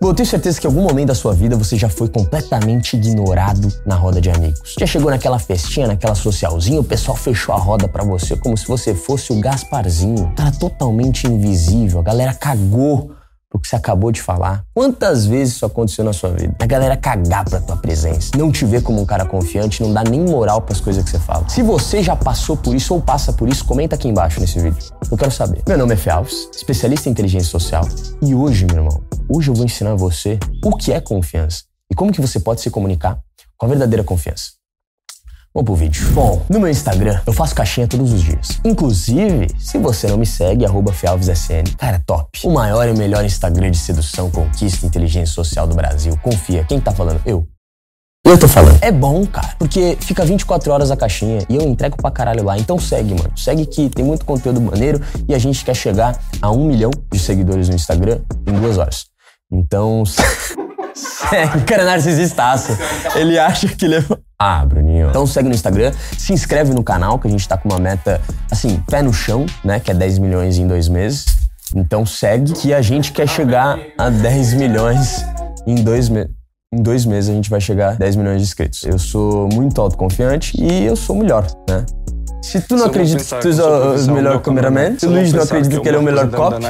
Bom, eu tenho certeza que em algum momento da sua vida você já foi completamente ignorado na roda de amigos. Já chegou naquela festinha, naquela socialzinha, o pessoal fechou a roda para você como se você fosse o Gasparzinho. Cara totalmente invisível, a galera cagou o que você acabou de falar. Quantas vezes isso aconteceu na sua vida? A galera cagar pra tua presença, não te ver como um cara confiante, não dá nem moral para as coisas que você fala. Se você já passou por isso ou passa por isso, comenta aqui embaixo nesse vídeo. Eu quero saber. Meu nome é Fê Alves, especialista em inteligência social, e hoje, meu irmão, hoje eu vou ensinar você o que é confiança e como que você pode se comunicar com a verdadeira confiança. Vamos pro vídeo. Bom, no meu Instagram eu faço caixinha todos os dias. Inclusive, se você não me segue, arroba FealvesSN. Cara, top. O maior e melhor Instagram de sedução, conquista e inteligência social do Brasil. Confia. Quem tá falando? Eu. Eu tô falando. É bom, cara, porque fica 24 horas a caixinha e eu entrego pra caralho lá. Então segue, mano. Segue que tem muito conteúdo maneiro e a gente quer chegar a um milhão de seguidores no Instagram em duas horas. Então. segue. O cara narcisistaço. Ele acha que é. Ah, Bruninho. Então segue no Instagram, se inscreve no canal, que a gente tá com uma meta, assim, pé no chão, né? Que é 10 milhões em dois meses. Então segue que a gente quer chegar a 10 milhões em dois meses. Em dois meses a gente vai chegar a 10 milhões de inscritos. Eu sou muito autoconfiante e eu sou melhor, né? Se tu não acredita que tu és o melhor cameraman, se o Luiz não acredita que ele é o melhor cop,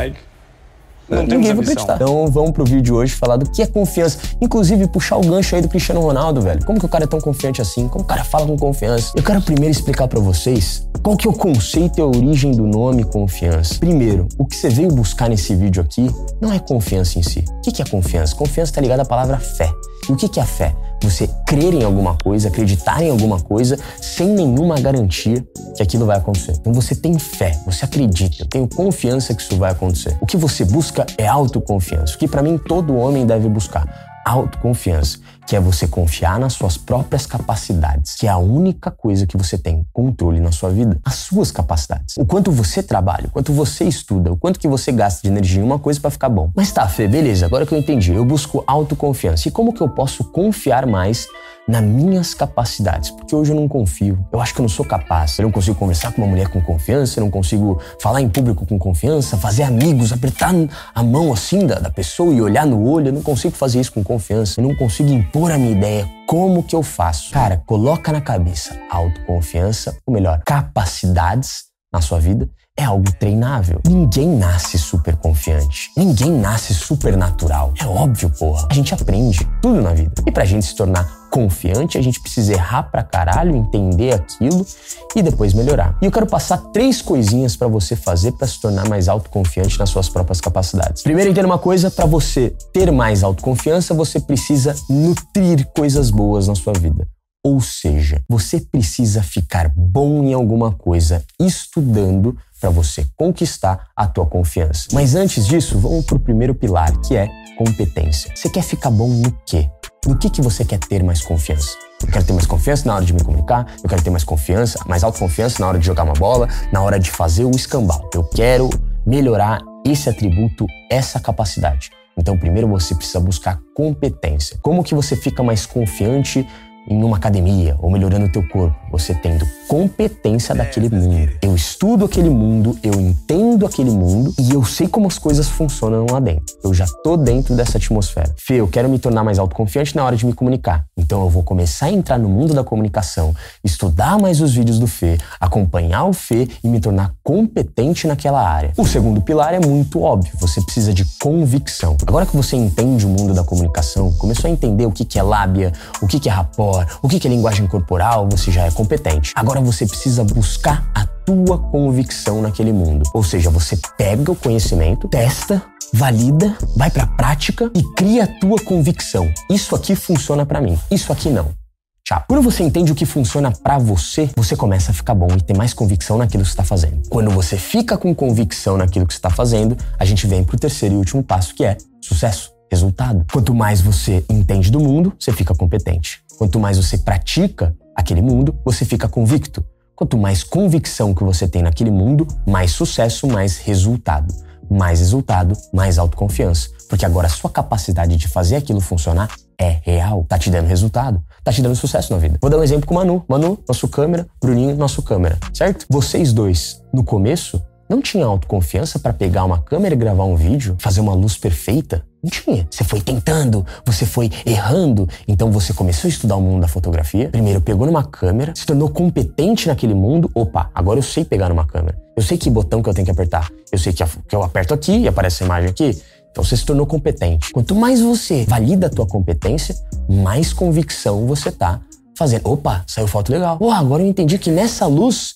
não ninguém vai acreditar. Então vamos pro vídeo de hoje falar do que é confiança. Inclusive, puxar o gancho aí do Cristiano Ronaldo, velho. Como que o cara é tão confiante assim? Como o cara fala com confiança? Eu quero primeiro explicar para vocês qual que é o conceito e a origem do nome confiança. Primeiro, o que você veio buscar nesse vídeo aqui não é confiança em si. O que é confiança? Confiança está ligada à palavra fé. E o que é a fé? Você crer em alguma coisa, acreditar em alguma coisa, sem nenhuma garantia que aquilo vai acontecer. Então você tem fé, você acredita, eu tenho confiança que isso vai acontecer. O que você busca é autoconfiança, o que para mim todo homem deve buscar. Autoconfiança que é você confiar nas suas próprias capacidades, que é a única coisa que você tem controle na sua vida, as suas capacidades. O quanto você trabalha, o quanto você estuda, o quanto que você gasta de energia em uma coisa para ficar bom. Mas tá, Fê, beleza, agora que eu entendi, eu busco autoconfiança. E como que eu posso confiar mais nas minhas capacidades, porque hoje eu não confio. Eu acho que eu não sou capaz. Eu não consigo conversar com uma mulher com confiança, eu não consigo falar em público com confiança, fazer amigos, apertar a mão assim da, da pessoa e olhar no olho. Eu não consigo fazer isso com confiança. Eu não consigo impor a minha ideia. Como que eu faço? Cara, coloca na cabeça autoconfiança, ou melhor, capacidades na sua vida é algo treinável. Ninguém nasce super. Ninguém nasce super natural. É óbvio, porra. A gente aprende tudo na vida. E pra gente se tornar confiante, a gente precisa errar pra caralho, entender aquilo e depois melhorar. E eu quero passar três coisinhas para você fazer para se tornar mais autoconfiante nas suas próprias capacidades. Primeiro, entenda uma coisa, para você ter mais autoconfiança, você precisa nutrir coisas boas na sua vida. Ou seja, você precisa ficar bom em alguma coisa estudando para você conquistar a tua confiança. Mas antes disso, vamos para o primeiro pilar, que é competência. Você quer ficar bom no quê? No que, que você quer ter mais confiança? Eu quero ter mais confiança na hora de me comunicar, eu quero ter mais confiança, mais autoconfiança na hora de jogar uma bola, na hora de fazer o escambau. Eu quero melhorar esse atributo, essa capacidade. Então, primeiro você precisa buscar competência. Como que você fica mais confiante em uma academia ou melhorando o teu corpo, você tendo competência daquele mundo. Eu estudo aquele mundo, eu entendo aquele mundo e eu sei como as coisas funcionam lá dentro. Eu já tô dentro dessa atmosfera. Fê, eu quero me tornar mais autoconfiante na hora de me comunicar. Então eu vou começar a entrar no mundo da comunicação, estudar mais os vídeos do Fê, acompanhar o Fê e me tornar competente naquela área. O segundo pilar é muito óbvio, você precisa de convicção. Agora que você entende o mundo da comunicação, começou a entender o que é lábia, o que é o que é linguagem corporal, você já é competente. Agora você precisa buscar a tua convicção naquele mundo. Ou seja, você pega o conhecimento, testa, valida, vai para a prática e cria a tua convicção. Isso aqui funciona para mim, isso aqui não. Tchau. Quando você entende o que funciona para você, você começa a ficar bom e ter mais convicção naquilo que está fazendo. Quando você fica com convicção naquilo que está fazendo, a gente vem para o terceiro e último passo, que é sucesso, resultado. Quanto mais você entende do mundo, você fica competente. Quanto mais você pratica aquele mundo, você fica convicto. Quanto mais convicção que você tem naquele mundo, mais sucesso, mais resultado. Mais resultado, mais autoconfiança. Porque agora a sua capacidade de fazer aquilo funcionar é real. Tá te dando resultado. Tá te dando sucesso na vida. Vou dar um exemplo com o Manu. Manu, nosso câmera, Bruninho, nosso câmera. Certo? Vocês dois, no começo, não tinham autoconfiança para pegar uma câmera e gravar um vídeo, fazer uma luz perfeita, Não tinha. Você foi tentando, você foi errando. Então você começou a estudar o mundo da fotografia. Primeiro pegou numa câmera, se tornou competente naquele mundo. Opa, agora eu sei pegar numa câmera. Eu sei que botão que eu tenho que apertar. Eu sei que, eu aperto aqui e aparece a imagem aqui. Então você se tornou competente. Quanto mais você valida a tua competência, mais convicção você tá fazendo. Opa, saiu foto legal. Pô, agora eu entendi que nessa luz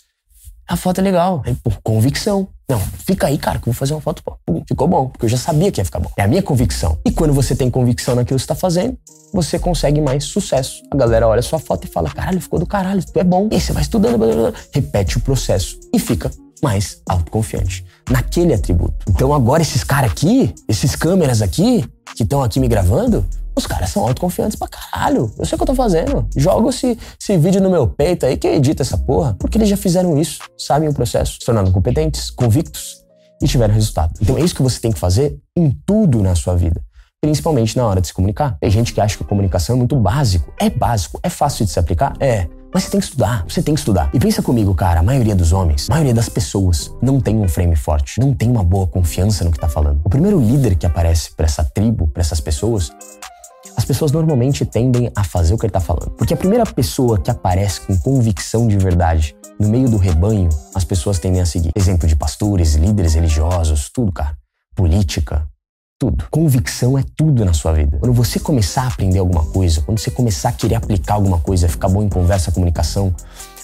a foto é legal. Aí, por convicção. Não, fica aí, cara, que eu vou fazer uma foto. Ficou bom, porque eu já sabia que ia ficar bom. É a minha convicção. E quando você tem convicção naquilo que você tá fazendo, você consegue mais sucesso. A galera olha a sua foto e fala: caralho, ficou do caralho, tu é bom. E aí você vai estudando, blá, blá, blá, repete o processo e fica mais autoconfiante naquele atributo. Então agora esses caras aqui, esses câmeras aqui, que estão aqui me gravando, os caras são autoconfiantes pra caralho. Eu sei o que eu tô fazendo. Jogo esse, esse vídeo no meu peito aí que edita essa porra. Porque eles já fizeram isso, sabem o processo, se tornaram competentes, convictos e tiveram resultado. Então é isso que você tem que fazer em tudo na sua vida. Principalmente na hora de se comunicar. Tem gente que acha que a comunicação é muito básico. É básico. É fácil de se aplicar? É. Mas você tem que estudar, você tem que estudar. E pensa comigo, cara, a maioria dos homens, a maioria das pessoas não tem um frame forte, não tem uma boa confiança no que tá falando. O primeiro líder que aparece para essa tribo, para essas pessoas, as pessoas normalmente tendem a fazer o que ele tá falando. Porque a primeira pessoa que aparece com convicção de verdade no meio do rebanho, as pessoas tendem a seguir. Exemplo de pastores, líderes religiosos, tudo, cara. Política, tudo. Convicção é tudo na sua vida. Quando você começar a aprender alguma coisa, quando você começar a querer aplicar alguma coisa, ficar bom em conversa, comunicação,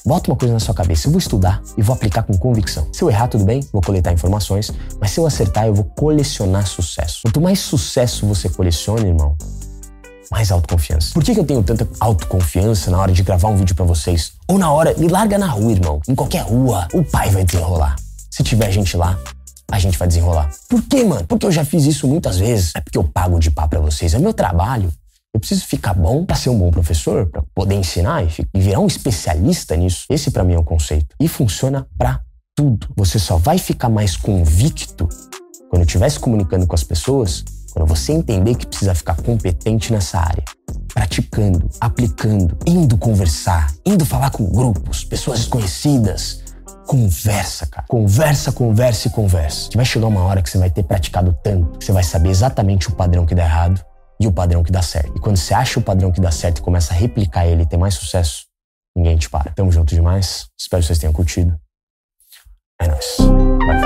bota uma coisa na sua cabeça. Eu vou estudar e vou aplicar com convicção. Se eu errar, tudo bem, vou coletar informações, mas se eu acertar, eu vou colecionar sucesso. Quanto mais sucesso você coleciona, irmão, mais autoconfiança. Por que, que eu tenho tanta autoconfiança na hora de gravar um vídeo para vocês? Ou na hora, me larga na rua, irmão. Em qualquer rua, o pai vai desenrolar. Se tiver gente lá, a gente vai desenrolar. Por quê, mano? Porque eu já fiz isso muitas vezes. É porque eu pago de pá pra vocês. É meu trabalho. Eu preciso ficar bom para ser um bom professor, para poder ensinar e virar um especialista nisso. Esse para mim é o conceito. E funciona para tudo. Você só vai ficar mais convicto quando estiver se comunicando com as pessoas, quando você entender que precisa ficar competente nessa área. Praticando, aplicando, indo conversar, indo falar com grupos, pessoas desconhecidas, Conversa, cara. Conversa, conversa e conversa. Vai chegar uma hora que você vai ter praticado tanto que você vai saber exatamente o padrão que dá errado e o padrão que dá certo. E quando você acha o padrão que dá certo e começa a replicar ele e ter mais sucesso, ninguém te para. Tamo junto demais. Espero que vocês tenham curtido. É nóis. Vai.